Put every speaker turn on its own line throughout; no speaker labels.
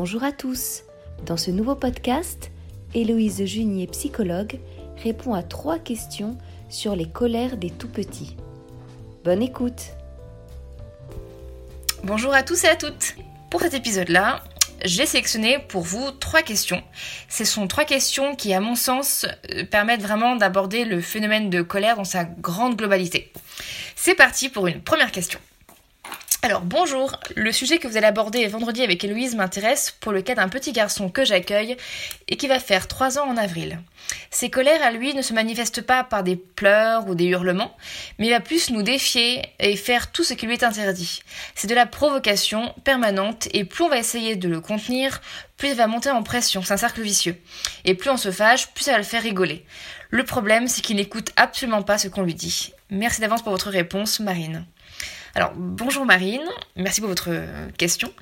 Bonjour à tous. Dans ce nouveau podcast, Héloïse Junier, psychologue, répond à trois questions sur les colères des tout-petits. Bonne écoute.
Bonjour à tous et à toutes. Pour cet épisode-là, j'ai sélectionné pour vous trois questions. Ce sont trois questions qui, à mon sens, euh, permettent vraiment d'aborder le phénomène de colère dans sa grande globalité. C'est parti pour une première question. Alors bonjour, le sujet que vous allez aborder vendredi avec Héloïse m'intéresse pour le cas d'un petit garçon que j'accueille et qui va faire 3 ans en avril. Ses colères à lui ne se manifestent pas par des pleurs ou des hurlements, mais il va plus nous défier et faire tout ce qui lui est interdit. C'est de la provocation permanente et plus on va essayer de le contenir, plus il va monter en pression, c'est un cercle vicieux. Et plus on se fâche, plus ça va le faire rigoler. Le problème, c'est qu'il n'écoute absolument pas ce qu'on lui dit. Merci d'avance pour votre réponse, Marine. Alors, bonjour Marine, merci pour votre question.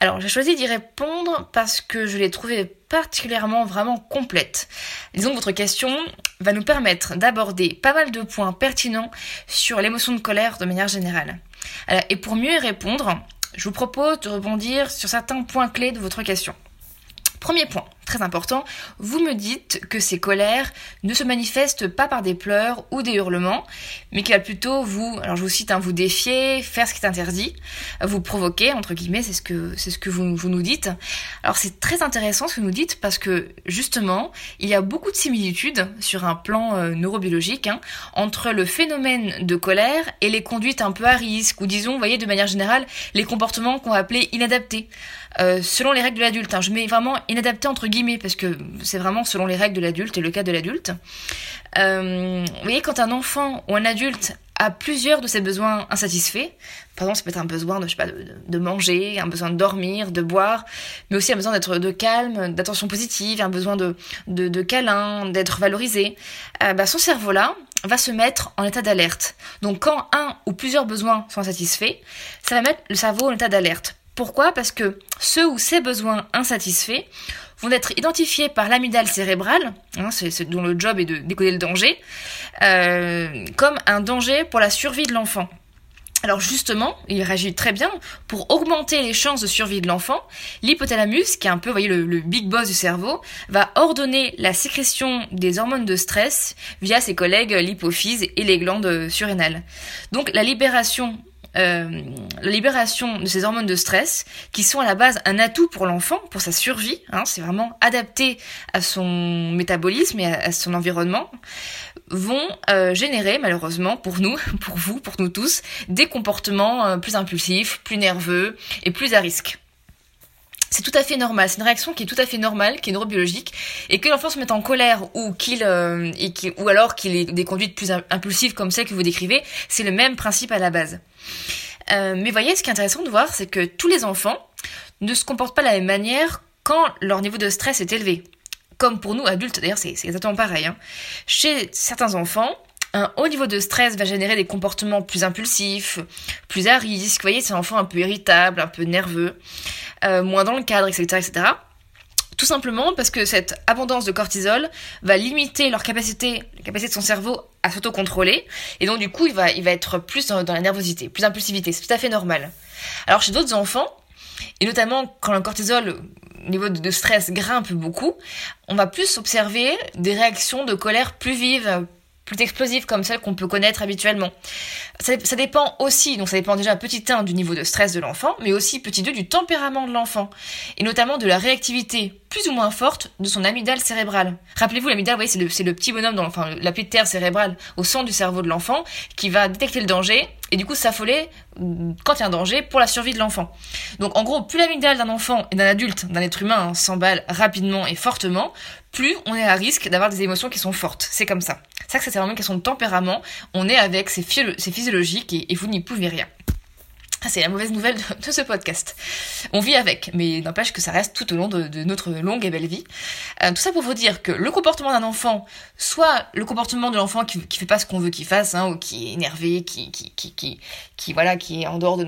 Alors, j'ai choisi d'y répondre parce que je l'ai trouvée particulièrement vraiment complète. Disons que votre question va nous permettre d'aborder pas mal de points pertinents sur l'émotion de colère de manière générale. et pour mieux y répondre, je vous propose de rebondir sur certains points clés de votre question. Premier point, très important, vous me dites que ces colères ne se manifestent pas par des pleurs ou des hurlements, mais qu'il va plutôt vous, alors je vous cite, hein, vous défier, faire ce qui est interdit, vous provoquer, entre guillemets, c'est ce que, c'est ce que vous, vous nous dites. Alors c'est très intéressant ce que vous nous dites parce que justement, il y a beaucoup de similitudes sur un plan euh, neurobiologique hein, entre le phénomène de colère et les conduites un peu à risque, ou disons, vous voyez, de manière générale, les comportements qu'on va appeler inadaptés. Euh, selon les règles de l'adulte. Hein. Je mets vraiment inadapté entre guillemets parce que c'est vraiment selon les règles de l'adulte et le cas de l'adulte. Euh, vous voyez, quand un enfant ou un adulte a plusieurs de ses besoins insatisfaits, par exemple, ça peut être un besoin de, je sais pas, de, manger, un besoin de dormir, de boire, mais aussi un besoin d'être de calme, d'attention positive, un besoin de, de, câlin, d'être valorisé, euh, bah, son cerveau-là va se mettre en état d'alerte. Donc quand un ou plusieurs besoins sont insatisfaits, ça va mettre le cerveau en état d'alerte. Pourquoi? Parce que ceux ou ces besoins insatisfaits vont être identifiés par l'amygdale cérébrale, hein, dont le job est de décoder le danger, euh, comme un danger pour la survie de l'enfant. Alors justement, il réagit très bien pour augmenter les chances de survie de l'enfant. L'hypothalamus, qui est un peu, voyez, le, le, big boss du cerveau, va ordonner la sécrétion des hormones de stress via ses collègues l'hypophyse et les glandes surrénales. Donc la libération euh, la libération de ces hormones de stress, qui sont à la base un atout pour l'enfant, pour sa survie, hein, c'est vraiment adapté à son métabolisme et à, son environnement, vont euh, générer malheureusement pour nous, pour vous, pour nous tous, des comportements euh, plus impulsifs, plus nerveux et plus à risque. C'est tout à fait normal, c'est une réaction qui est tout à fait normale, qui est neurobiologique, et que l'enfant se mette en colère ou qu'il euh, ou alors qu'il ait des conduites plus impulsives comme celles que vous décrivez, c'est le même principe à la base. Euh, mais voyez, ce qui est intéressant de voir, c'est que tous les enfants ne se comportent pas de la même manière quand leur niveau de stress est élevé. Comme pour nous adultes, d'ailleurs c'est exactement pareil. Hein. Chez certains enfants, un haut niveau de stress va générer des comportements plus impulsifs, plus à risque. Vous voyez, c'est un enfant un peu irritable, un peu nerveux, euh, moins dans le cadre, etc., etc. Tout simplement parce que cette abondance de cortisol va limiter leur capacité, la capacité de son cerveau à s'autocontrôler. Et donc, du coup, il va, il va être plus dans, dans la nervosité, plus d'impulsivité. C'est tout à fait normal. Alors, chez d'autres enfants, et notamment quand le cortisol niveau de stress grimpe beaucoup, on va plus observer des réactions de colère plus vives, plus explosives comme celles qu'on peut connaître habituellement. Ça, ça, dépend aussi, donc ça dépend déjà petit 1 du niveau de stress de l'enfant, mais aussi petit 2 du tempérament de l'enfant, et notamment de la réactivité plus ou moins forte de son amygdale cérébrale. Rappelez-vous, l'amygdale, vous voyez, c'est le, le, petit bonhomme, dans, enfin la petite terre cérébrale au centre du cerveau de l'enfant, qui va détecter le danger, et du coup s'affoler quand il y a un danger pour la survie de l'enfant. Donc en gros, plus l'amygdale d'un enfant et d'un adulte, d'un être humain, s'emballe rapidement et fortement, plus on est à risque d'avoir des émotions qui sont fortes. C'est comme ça. C'est ça que c'est vraiment une question de tempérament. On est avec, c'est physiologique et, vous n'y pouvez rien. C'est la mauvaise nouvelle de, ce podcast. On vit avec, mais n'empêche que ça reste tout au long de, notre longue et belle vie. Euh, tout ça pour vous dire que le comportement d'un enfant, soit le comportement de l'enfant qui, qui fait pas ce qu'on veut qu'il fasse, hein, ou qui est énervé, qui, qui, qui, qui, voilà, qui est en dehors de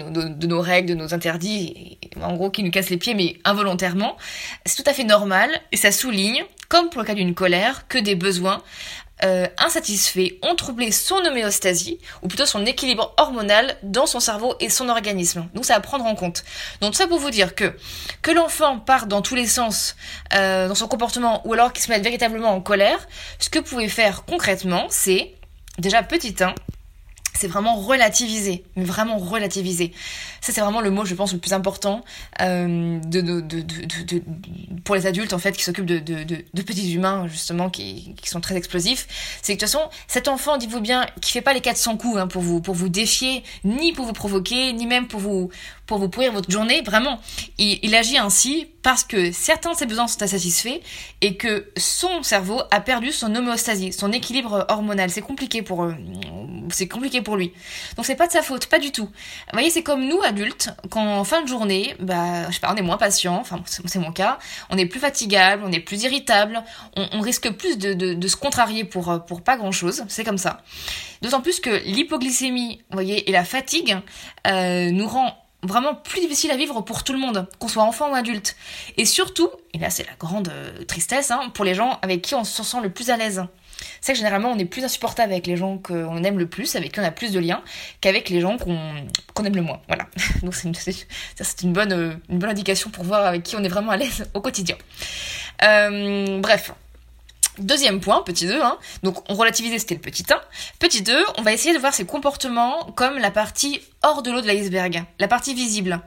nos, règles, de nos interdits, en gros qui nous casse les pieds, mais involontairement, c'est tout à fait normal, et ça souligne, comme pour le cas d'une colère, que des besoins euh, insatisfaits ont troublé son homéostasie, ou plutôt son équilibre hormonal dans son cerveau et son organisme. Donc ça à prendre en compte. Donc ça pour vous dire que que l'enfant part dans tous les sens euh, dans son comportement, ou alors qu'il se mette véritablement en colère, ce que vous pouvez faire concrètement, c'est déjà petit 1, c'est vraiment relativiser, mais vraiment relativiser. Ça, c'est vraiment le mot, je pense, le plus important euh, pour les adultes, en fait, qui s'occupent de, petits humains, justement, qui, sont très explosifs. C'est que de toute façon, cet enfant, dites-vous bien, qui fait pas les 400 coups hein, pour, vous, pour vous défier, ni pour vous provoquer, ni même pour vous, pour vous pourrir votre journée, vraiment. Il, agit ainsi parce que certains de ses besoins sont insatisfaits et que son cerveau a perdu son homéostasie, son équilibre hormonal. C'est compliqué pour, euh, c'est compliqué pour lui. Donc c'est pas de sa faute, pas du tout. Vous voyez, c'est comme nous adultes, quand en fin de journée, bah, je sais pas, on est moins patient, enfin c'est mon cas, on est plus fatigable, on est plus irritable, on, risque plus de, de, se contrarier pour, pour pas grand chose, c'est comme ça. D'autant plus que l'hypoglycémie, vous voyez, et la fatigue euh, nous rend vraiment plus difficile à vivre pour tout le monde, qu'on soit enfant ou adulte. Et surtout, et là c'est la grande euh, tristesse, hein, pour les gens avec qui on se sent le plus à l'aise. C'est que généralement on est plus insupportable avec les gens qu'on aime le plus, avec qui on a plus de liens, qu'avec les gens qu'on aime le moins. Voilà. Donc c'est une, bonne indication pour voir avec qui on est vraiment à l'aise au quotidien. Euh, bref, Deuxième point, petit 2, hein. donc on relativisait, c'était le petit 1. Petit 2, on va essayer de voir ses comportements comme la partie hors de l'eau de l'iceberg, la partie visible.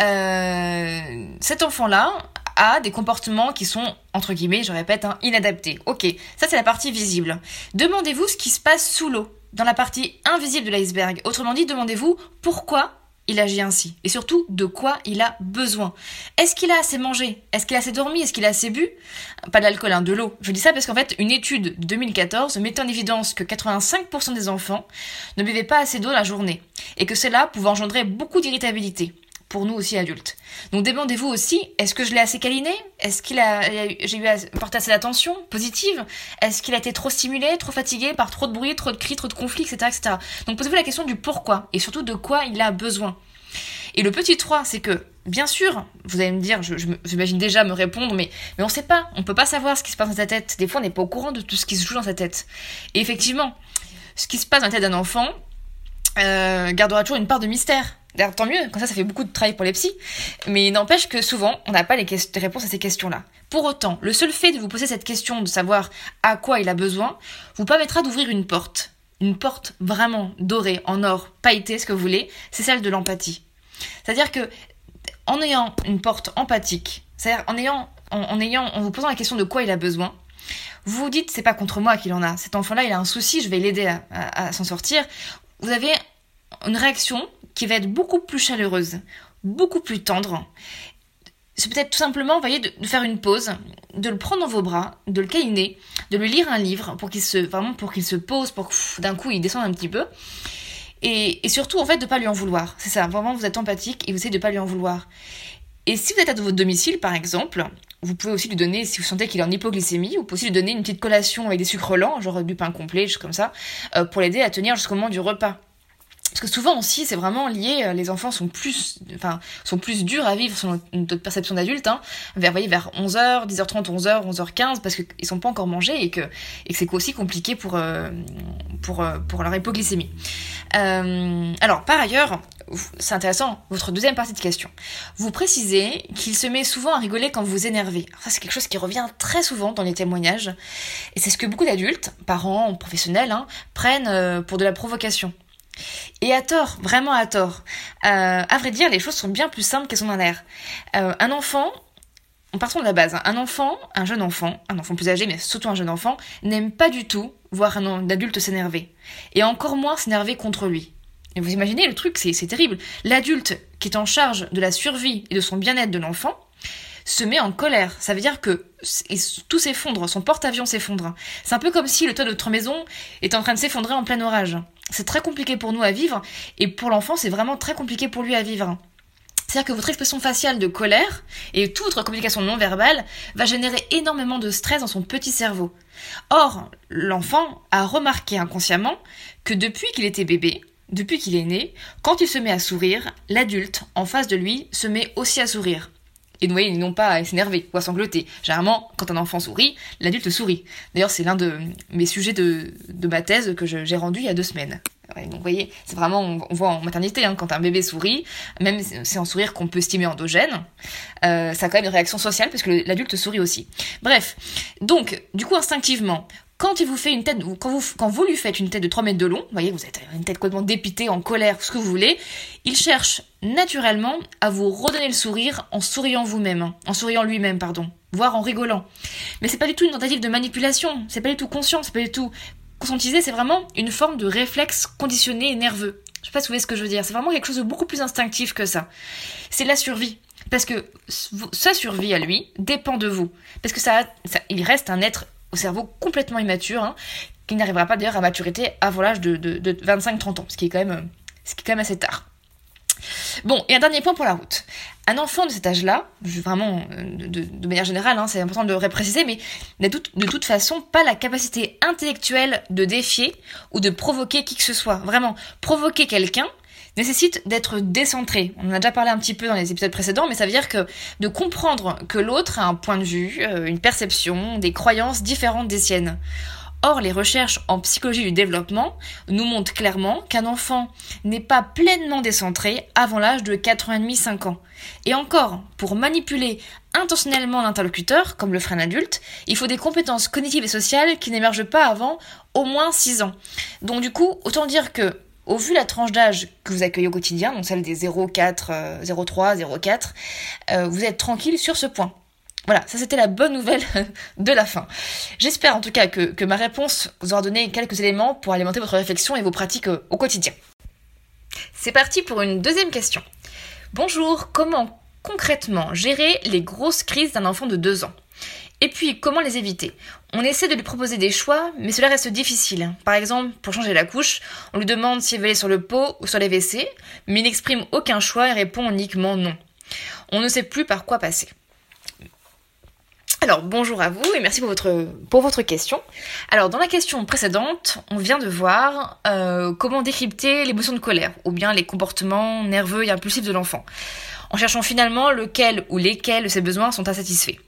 Euh, cet enfant-là a des comportements qui sont, entre guillemets, je répète, hein, inadaptés. Ok, ça c'est la partie visible. Demandez-vous ce qui se passe sous l'eau, dans la partie invisible de l'iceberg. Autrement dit, demandez-vous pourquoi il agit ainsi Et surtout, de quoi il a besoin Est-ce qu'il a assez mangé? Est-ce qu'il a assez dormi? Est-ce qu'il a assez bu? Pas d'alcool, hein, de l'eau. Je dis ça parce qu'en fait, une étude de 2014 met en évidence que 85% des enfants ne buvaient pas assez d'eau la journée, et que cela pouvait engendrer beaucoup d'irritabilité pour nous aussi adultes. Donc demandez-vous aussi, est-ce que je l'ai assez câliné? Est-ce qu'il a, j'ai eu porté assez d'attention positive? Est-ce qu'il a été trop stimulé, trop fatigué par trop de bruit, trop de cris, trop de conflits, etc., etc. Donc posez-vous la question du pourquoi et surtout de quoi il a besoin. Et le petit 3, c'est que, bien sûr, vous allez me dire, je, j'imagine déjà me répondre, mais, mais on sait pas, on peut pas savoir ce qui se passe dans sa tête. Des fois, on n'est pas au courant de tout ce qui se joue dans sa tête. Et effectivement, ce qui se passe dans la tête d'un enfant euh, gardera toujours une part de mystère. D'ailleurs, tant mieux, comme ça, ça fait beaucoup de travail pour les psys. Mais n'empêche que souvent, on n'a pas les, réponses à ces questions-là. Pour autant, le seul fait de vous poser cette question, de savoir à quoi il a besoin, vous permettra d'ouvrir une porte. Une porte vraiment dorée, en or, pailletée, ce que vous voulez, c'est celle de l'empathie. C'est-à-dire que, en ayant une porte empathique, c'est-à-dire en ayant, en, ayant, en vous posant la question de quoi il a besoin, vous vous dites, c'est pas contre moi qu'il en a. Cet enfant-là, il a un souci, je vais l'aider à s'en sortir. Vous avez une réaction qui va être beaucoup plus chaleureuse, beaucoup plus tendre. C'est peut-être tout simplement, vous voyez, de, faire une pause, de le prendre dans vos bras, de le câliner, de lui lire un livre pour qu'il se, vraiment pour qu'il se pose, pour que d'un coup il descende un petit peu. Et, surtout, en fait, de pas lui en vouloir. C'est ça, vraiment, vous êtes empathique et vous essayez de pas lui en vouloir. Et si vous êtes à votre domicile, par exemple, vous pouvez aussi lui donner, si vous sentez qu'il est en hypoglycémie, vous pouvez aussi lui donner une petite collation avec des sucres lents, genre du pain complet, juste comme ça, euh, pour l'aider à tenir jusqu'au moment du repas. Parce que souvent aussi, c'est vraiment lié, euh, les enfants sont plus, enfin, sont plus durs à vivre selon notre perception d'adulte, hein, vers, voyez, vers 11h, 10h30, 11h, 11h15, parce qu'ils sont pas encore mangés et que, et que c'est aussi compliqué pour, euh, pour, euh, pour leur hypoglycémie. alors, par ailleurs, c'est intéressant, votre deuxième partie de question. Vous précisez qu'il se met souvent à rigoler quand vous énervez. ça, c'est quelque chose qui revient très souvent dans les témoignages. Et c'est ce que beaucoup d'adultes, parents, professionnels, hein, prennent pour de la provocation. Et à tort, vraiment à tort. Euh, à vrai dire, les choses sont bien plus simples qu'elles sont dans l'air. Euh, un enfant, partons de la base, hein. un enfant, un jeune enfant, un enfant plus âgé, mais surtout un jeune enfant, n'aime pas du tout voir un adulte s'énerver. Et encore moins s'énerver contre lui. Et vous imaginez le truc, c'est terrible. L'adulte qui est en charge de la survie et de son bien-être de l'enfant se met en colère. Ça veut dire que tout s'effondre, son porte-avions s'effondre. C'est un peu comme si le toit de notre maison est en train de s'effondrer en plein orage. C'est très compliqué pour nous à vivre, et pour l'enfant, c'est vraiment très compliqué pour lui à vivre. C'est-à-dire que votre expression faciale de colère et toute votre communication non verbale va générer énormément de stress dans son petit cerveau. Or, l'enfant a remarqué inconsciemment que depuis qu'il était bébé, depuis qu'il est né, quand il se met à sourire, l'adulte en face de lui se met aussi à sourire et non, non pas à s'énerver ou à sangloter. Généralement, quand un enfant sourit, l'adulte sourit. D'ailleurs, c'est l'un de mes sujets de, de ma thèse que j'ai rendu il y a deux semaines. donc vous voyez, c'est vraiment, on, voit en maternité, hein, quand un bébé sourit, même c'est un sourire qu'on peut estimer endogène, euh, ça a quand même une réaction sociale parce que l'adulte sourit aussi. Bref, donc du coup instinctivement, quand il vous fait une tête, lui faites une tête de 3 mètres de long, vous voyez, vous êtes une tête complètement dépitée, en colère, ce que vous voulez, il cherche naturellement à vous redonner le sourire en souriant vous-même, hein, en souriant lui-même, pardon, voire en rigolant. Mais c'est pas du tout une tentative de manipulation, c'est pas du tout conscient, c'est pas du tout conscientisé, c'est vraiment une forme de réflexe conditionné et nerveux. Je sais pas si vous voyez ce que je veux dire, c'est vraiment quelque chose de beaucoup plus instinctif que ça. C'est la survie. Parce que sa survie à lui dépend de vous. Parce que ça, ça il reste un être au cerveau complètement immature, hein, qui n'arrivera pas d'ailleurs à maturité avant l'âge de, 25-30 ans, ce qui, est quand même, ce qui est quand même assez tard. Bon, et un dernier point pour la route. Un enfant de cet âge-là, vraiment de, manière générale, hein, c'est important de le préciser, mais n'a de toute façon pas la capacité intellectuelle de défier ou de provoquer qui que ce soit. Vraiment, provoquer quelqu'un, nécessite d'être décentré. On en a déjà parlé un petit peu dans les épisodes précédents, mais ça veut dire que de comprendre que l'autre a un point de vue, euh, une perception, des croyances différentes des siennes. Or, les recherches en psychologie du développement nous montrent clairement qu'un enfant n'est pas pleinement décentré avant l'âge de 4 ans et demi, 5 ans. Et encore, pour manipuler intentionnellement l'interlocuteur, comme le ferait un adulte, il faut des compétences cognitives et sociales qui n'émergent pas avant au moins 6 ans. Donc du coup, autant dire que au vu de la tranche d'âge que vous accueillez au quotidien, donc celle des 0,4, 0,3, 0,4, vous êtes tranquille sur ce point. Voilà, ça c'était la bonne nouvelle de la fin. J'espère en tout cas que, que, ma réponse vous aura donné quelques éléments pour alimenter votre réflexion et vos pratiques euh, au quotidien. C'est parti pour une deuxième question. Bonjour, comment concrètement gérer les grosses crises d'un enfant de 2 ans? Et puis, comment les éviter? On essaie de lui proposer des choix, mais cela reste difficile. Par exemple, pour changer la couche, on lui demande s'il veut aller sur le pot ou sur les WC, mais il n'exprime aucun choix et répond uniquement non. On ne sait plus par quoi passer. Alors bonjour à vous et merci pour votre, question. Alors dans la question précédente, on vient de voir euh, comment décrypter l'émotion de colère ou bien les comportements nerveux et impulsifs de l'enfant, en cherchant finalement lequel ou lesquels de ses besoins sont insatisfaits.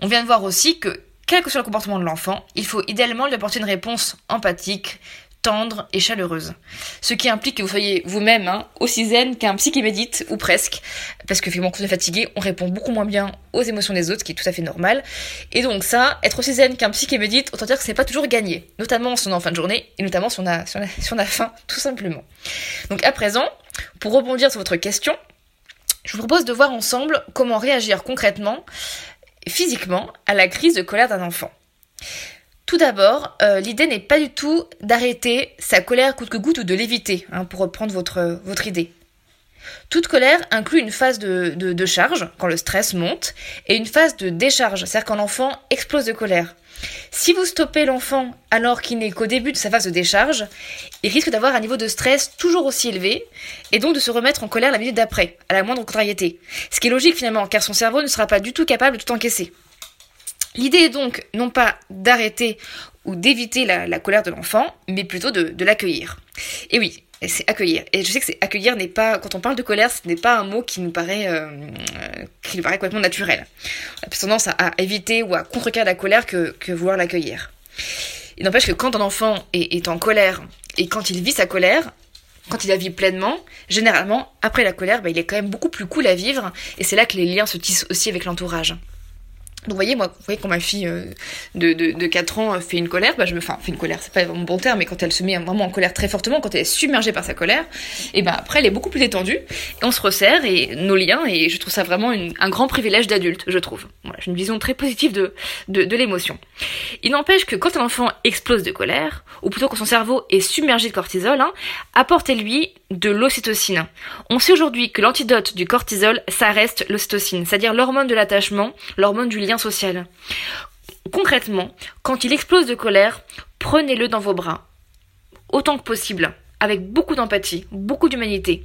On vient de voir aussi que, quel que soit le comportement de l'enfant, il faut idéalement lui apporter une réponse empathique, tendre et chaleureuse. Ce qui implique que vous soyez vous-même hein, aussi zen qu'un psy médite, ou presque, parce que finalement quand on est fatigué, on répond beaucoup moins bien aux émotions des autres, ce qui est tout à fait normal. Et donc ça, être aussi zen qu'un psy qui médite, autant dire que c'est pas toujours gagné, notamment si on est en fin de journée, et notamment si on si on a faim, tout simplement. Donc à présent, pour rebondir sur votre question, je vous propose de voir ensemble comment réagir concrètement physiquement à la crise de colère d'un enfant. Tout d'abord, euh, l'idée n'est pas du tout d'arrêter sa colère coûte que coûte ou de l'éviter, hein, pour reprendre votre idée. Toute colère inclut une phase de, charge, quand le stress monte, et une phase de décharge, c'est-à-dire quand l'enfant explose de colère. Si vous stoppez l'enfant alors qu'il n'est qu'au début de sa phase de décharge, il risque d'avoir un niveau de stress toujours aussi élevé et donc de se remettre en colère la minute d'après, à la moindre contrariété. Ce qui est logique finalement, car son cerveau ne sera pas du tout capable de tout encaisser. L'idée est donc non pas d'arrêter ou d'éviter la, colère de l'enfant, mais plutôt de l'accueillir. Et oui, c'est accueillir. Et je sais que c'est accueillir n'est pas, quand on parle de colère, ce n'est pas un mot qui nous paraît, euh, qui paraît complètement naturel. On a plus tendance à, éviter ou à contrecarrer la colère que, vouloir l'accueillir. Il n'empêche que quand un enfant est, est, en colère et quand il vit sa colère, quand il la vit pleinement, généralement, après la colère, bah, il est quand même beaucoup plus cool à vivre et c'est là que les liens se tissent aussi avec l'entourage. Donc vous voyez, moi, vous voyez quand ma fille euh, de, de, de, 4 ans fait une colère, bah je me, enfin, fait une colère, c'est pas mon bon terme, mais quand elle se met vraiment en colère très fortement, quand elle est submergée par sa colère, et ben après elle est beaucoup plus détendue, on se resserre, et nos liens, et je trouve ça vraiment un grand privilège d'adulte, je trouve. Voilà, j'ai une vision très positive de, de, de l'émotion. Il n'empêche que quand un enfant explose de colère, ou plutôt quand son cerveau est submergé de cortisol, hein, apportez-lui de l'ocytocine. On sait aujourd'hui que l'antidote du cortisol, ça reste l'ocytocine, c'est-à-dire l'hormone de l'attachement, l'hormone du lien social. Concrètement, quand il explose de colère, prenez-le dans vos bras, autant que possible, avec beaucoup d'empathie, beaucoup d'humanité.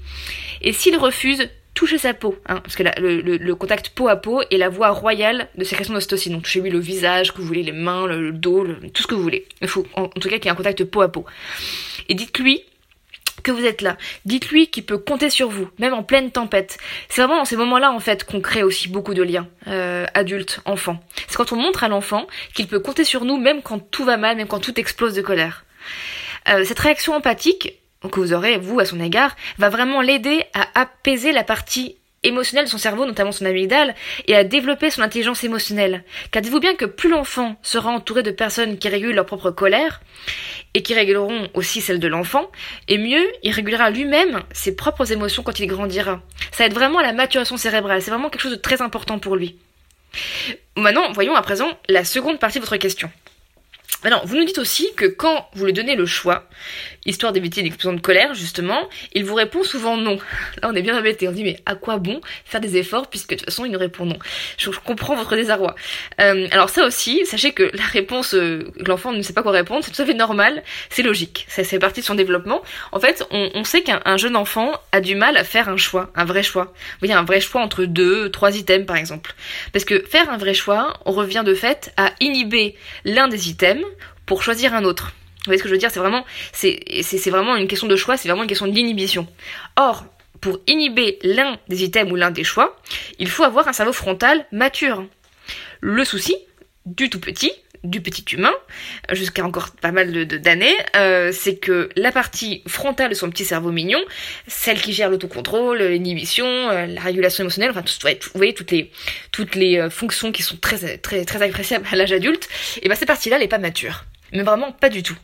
Et s'il refuse, touchez sa peau, hein, parce que le, contact peau à peau est la voie royale de sécrétion d'ocytocine. Donc touchez-lui le visage, que vous voulez, les mains, le, dos, tout ce que vous voulez. Il faut en, tout cas qu'il y ait un contact peau à peau. Et dites-lui que vous êtes là. Dites-lui qu'il peut compter sur vous, même en pleine tempête. C'est vraiment dans ces moments-là, en fait, qu'on crée aussi beaucoup de liens, euh, adultes, enfants. C'est quand on montre à l'enfant qu'il peut compter sur nous, même quand tout va mal, même quand tout explose de colère. Euh, cette réaction empathique que vous aurez, vous, à son égard, va vraiment l'aider à apaiser la partie émotionnelle de son cerveau, notamment son amygdale, et à développer son intelligence émotionnelle. Car dites-vous bien que plus l'enfant sera entouré de personnes qui régulent leur propre colère, et qui réguleront aussi celle de l'enfant, et mieux, il régulera lui-même ses propres émotions quand il grandira. Ça aide vraiment à la maturation cérébrale, c'est vraiment quelque chose de très important pour lui. Maintenant, voyons à présent la seconde partie de votre question. Alors, vous nous dites aussi que quand vous lui donnez le choix, histoire d'éviter une explosion de colère, justement, il vous répond souvent non. Là, on est bien embêté. On dit, mais à quoi bon faire des efforts puisque de toute façon, il nous répond non. Je, comprends votre désarroi. Euh, alors ça aussi, sachez que la réponse, euh, l'enfant ne sait pas quoi répondre, c'est tout à fait normal, c'est logique. Ça fait partie de son développement. En fait, on, on sait qu'un jeune enfant a du mal à faire un choix, un vrai choix. Vous voyez, un vrai choix entre deux, trois items, par exemple. Parce que faire un vrai choix, on revient de fait à inhiber l'un des items pour choisir un autre. Vous voyez ce que je veux dire C'est vraiment, c'est, vraiment une question de choix, c'est vraiment une question d'inhibition. Or, pour inhiber l'un des items ou l'un des choix, il faut avoir un cerveau frontal mature. Le souci, du tout petit, du petit humain, jusqu'à encore pas mal d'années, euh, c'est que la partie frontale de son petit cerveau mignon, celle qui gère l'autocontrôle, l'inhibition, euh, la régulation émotionnelle, enfin, tout, vous voyez toutes les toutes les euh, fonctions qui sont très très très appréciables à l'âge adulte, et ben cette partie-là, elle est pas mature mais vraiment pas du tout.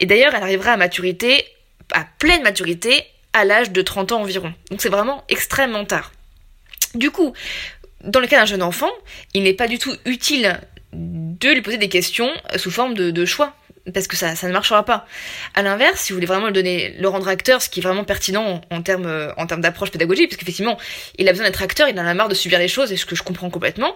Et d'ailleurs, elle arrivera à maturité, à pleine maturité, à l'âge de 30 ans environ. Donc c'est vraiment extrêmement tard. Du coup, dans le cas d'un jeune enfant, il n'est pas du tout utile de lui poser des questions sous forme de, choix. Parce que ça, ne marchera pas. À l'inverse, si vous voulez vraiment le donner, le rendre acteur, ce qui est vraiment pertinent en, termes, en termes d'approche pédagogique, parce qu'effectivement, il a besoin d'être acteur, il en a marre de subir les choses, et ce que je comprends complètement,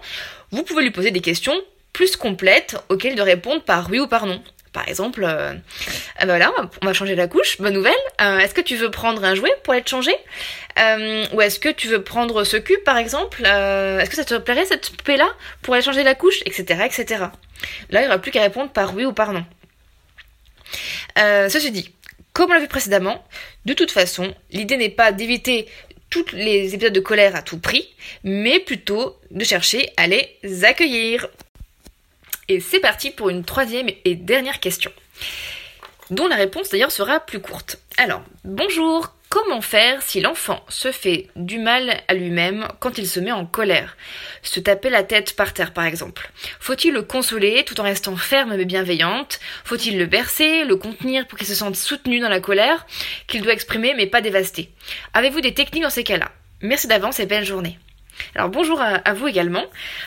vous pouvez lui poser des questions plus complètes auxquelles de répondre par oui ou par non. Par exemple, euh, euh, voilà, on va changer la couche, bonne nouvelle. Euh, est-ce que tu veux prendre un jouet pour être changé Ou est-ce que tu veux prendre ce cube par exemple Est-ce que ça te plairait cette poupée-là pour aller changer la couche Etc. etc. Là, il n'y aura plus qu'à répondre par oui ou par non. ceci dit, comme on l'a vu précédemment, de toute façon, l'idée n'est pas d'éviter tous les épisodes de colère à tout prix, mais plutôt de chercher à les accueillir. Et c'est parti pour une troisième et dernière question, dont la réponse d'ailleurs sera plus courte. Alors, bonjour, comment faire si l'enfant se fait du mal à lui-même quand il se met en colère? Se taper la tête par terre par exemple. Faut-il le consoler tout en restant ferme mais bienveillante? Faut-il le bercer, le contenir pour qu'il se sente soutenu dans la colère qu'il doit exprimer mais pas dévasté? Avez-vous des techniques dans ces cas-là? Merci d'avance et belle journée. Alors bonjour à, vous également.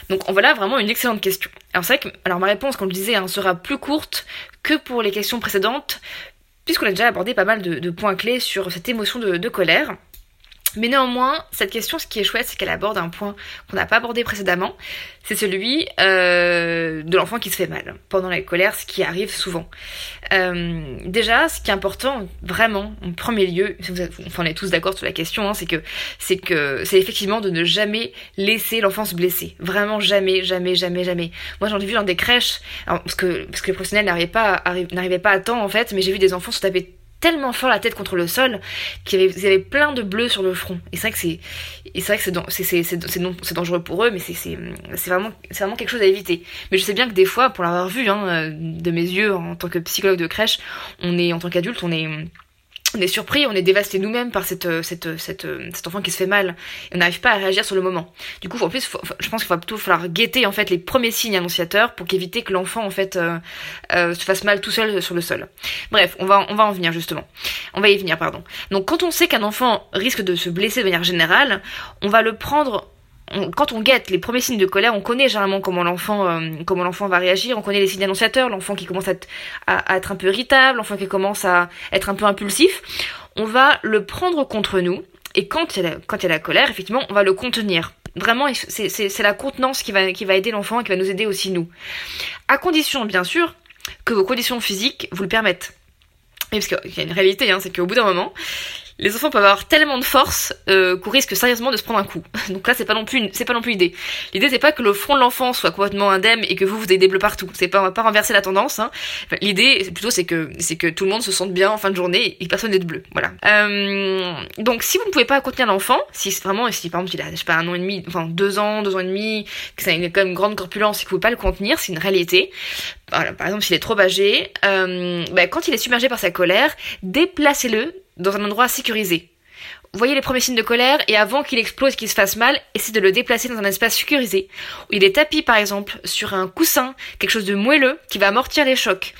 Donc voilà vraiment une excellente question. Alors c'est vrai que ma réponse, comme je disais, hein, sera plus courte que pour les questions précédentes, puisqu'on a déjà abordé pas mal de, points clés sur cette émotion de colère. Mais néanmoins, cette question, ce qui est chouette, c'est qu'elle aborde un point qu'on n'a pas abordé précédemment, c'est celui euh, de l'enfant qui se fait mal pendant la colère, ce qui arrive souvent. Euh, déjà, ce qui est important, vraiment, en premier lieu, enfin, on est tous d'accord sur la question, hein, c'est que c'est que c'est effectivement de ne jamais laisser l'enfant se blesser. Vraiment jamais, jamais, jamais, jamais. Moi, j'en ai vu dans des crèches, parce que parce que les professionnels n'arrivaient pas, n'arrivaient pas à temps en fait, mais j'ai vu des enfants se taper tellement fort la tête contre le sol qu'ils avaient, plein de bleus sur le front. Et c'est vrai que c'est, c'est dangereux pour eux, mais c'est, c'est, vraiment, c'est vraiment quelque chose à éviter. Mais je sais bien que des fois, pour l'avoir vu, hein, de mes yeux en tant que psychologue de crèche, on est, en tant qu'adulte, on est, on est surpris, on est dévasté nous-mêmes par cette, euh, cette, euh, cette, euh, cet enfant qui se fait mal. Et on n'arrive pas à réagir sur le moment. Du coup, en plus, je pense qu'il va plutôt falloir guetter en fait les premiers signes annonciateurs pour qu'éviter que l'enfant en fait se fasse mal tout seul sur le sol. Bref, on va on va en venir justement. On va y venir, pardon. Donc, quand on sait qu'un enfant risque de se blesser de manière générale, on va le prendre quand on guette les premiers signes de colère, on connaît généralement comment l'enfant euh, comment l'enfant va réagir, on connaît les signes annonciateurs, l'enfant qui commence à être, un peu irritable, l'enfant qui commence à être un peu impulsif. On va le prendre contre nous et quand il y a la, colère, effectivement, on va le contenir. Vraiment, c'est la contenance qui va, aider l'enfant et qui va nous aider aussi nous. À condition, bien sûr, que vos conditions physiques vous le permettent. parce qu'il y a une réalité, hein, c'est qu'au bout d'un moment, les enfants peuvent avoir tellement de force euh, qu'on risque sérieusement de se prendre un coup. Donc là, c'est pas non plus, c'est pas non plus l'idée. L'idée, c'est pas que le front de l'enfant soit complètement indemne et que vous vous ayez des bleus partout. C'est pas, on va pas renverser la tendance. Hein. l'idée, plutôt, c'est que c'est que tout le monde se sente bien en fin de journée et personne n'est de bleu. Voilà. Euh, donc, si vous ne pouvez pas contenir l'enfant, si vraiment, si par exemple il a, je sais pas, un an et demi, enfin deux ans, deux ans et demi, que ça a une, quand même une grande corpulence et que vous pouvez pas le contenir, c'est une réalité. Par exemple, s'il est trop âgé, euh, bah, quand il est submergé par sa colère, déplacez-le dans un endroit sécurisé. Voyez les premiers signes de colère et avant qu'il explose, qu'il se fasse mal, essayez de le déplacer dans un espace sécurisé. Où il est tapis par exemple sur un coussin, quelque chose de moelleux qui va amortir les chocs.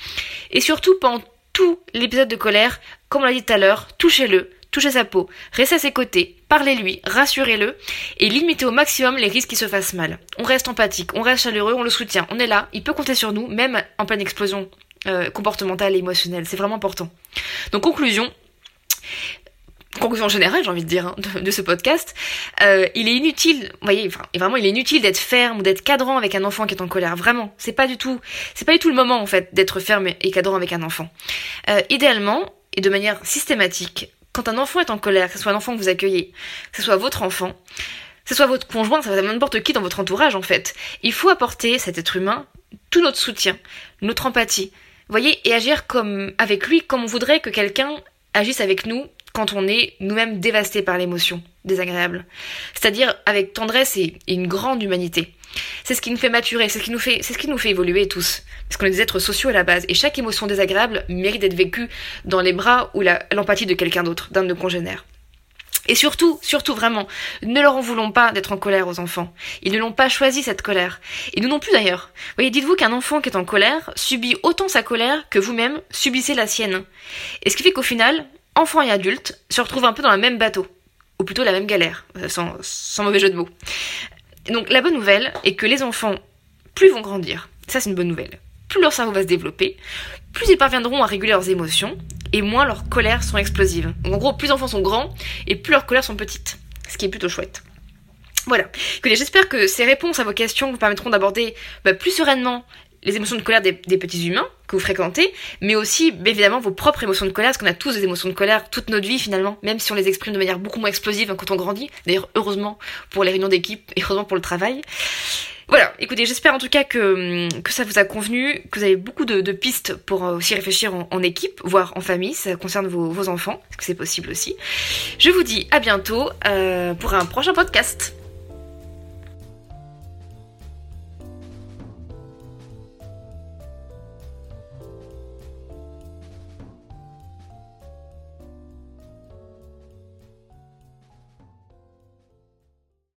Et surtout pendant tout l'épisode de colère, comme on l'a dit tout à l'heure, touchez-le, touchez sa peau, restez à ses côtés, parlez-lui, rassurez-le et limitez au maximum les risques qu'il se fasse mal. On reste empathique, on reste chaleureux, on le soutient, on est là, il peut compter sur nous, même en pleine explosion euh, comportementale et émotionnelle, c'est vraiment important. Donc conclusion, conclusion générale, j'ai envie de dire, hein, de, ce podcast, euh, il est inutile, vous voyez, vraiment, il est inutile d'être ferme ou d'être cadrant avec un enfant qui est en colère. Vraiment, c'est pas du tout, c'est pas du tout le moment en fait d'être ferme et cadrant avec un enfant. Euh, idéalement et de manière systématique, quand un enfant est en colère, que ce soit un enfant que vous accueillez, que ce soit votre enfant, que ce soit votre conjoint, ça va n'importe qui dans votre entourage en fait, il faut apporter cet être humain tout notre soutien, notre empathie, voyez, et agir comme avec lui comme on voudrait que quelqu'un agisse avec nous quand on est nous-mêmes dévastés par l'émotion désagréable. C'est-à-dire avec tendresse et, une grande humanité. C'est ce qui nous fait maturer, c'est ce qui nous fait, c'est ce qui nous fait évoluer tous. Parce qu'on est des êtres sociaux à la base. Et chaque émotion désagréable mérite d'être vécue dans les bras ou l'empathie de quelqu'un d'autre, d'un de nos congénères. Et surtout, surtout vraiment, ne leur en voulons pas d'être en colère aux enfants. Ils ne l'ont pas choisi cette colère. Et nous non plus d'ailleurs. Voyez, dites-vous qu'un enfant qui est en colère subit autant sa colère que vous-même subissez la sienne. Et ce qui fait qu'au final, enfants et adultes se retrouvent un peu dans le même bateau. Ou plutôt la même galère, sans mauvais jeu de mots. Donc la bonne nouvelle est que les enfants, plus vont grandir, ça c'est une bonne nouvelle, plus leur cerveau va se développer, plus ils parviendront à réguler leurs émotions, et moins leurs colères sont explosives. Donc en gros, plus les enfants sont grands, et plus leurs colères sont petites. Ce qui est plutôt chouette. Voilà. J'espère que ces réponses à vos questions vous permettront d'aborder bah, plus sereinement les émotions de colère des, petits humains que vous fréquentez, mais aussi évidemment vos propres émotions de colère, parce qu'on a tous des émotions de colère toute notre vie finalement, même si on les exprime de manière beaucoup moins explosive quand on grandit. D'ailleurs, heureusement pour les réunions d'équipe et heureusement pour le travail. Voilà, écoutez, j'espère en tout cas que, que ça vous a convenu, que vous avez beaucoup de, pistes pour euh, aussi réfléchir en, équipe, voire en famille, ça concerne vos, enfants, parce que c'est possible aussi. Je vous dis à bientôt euh, pour un prochain podcast.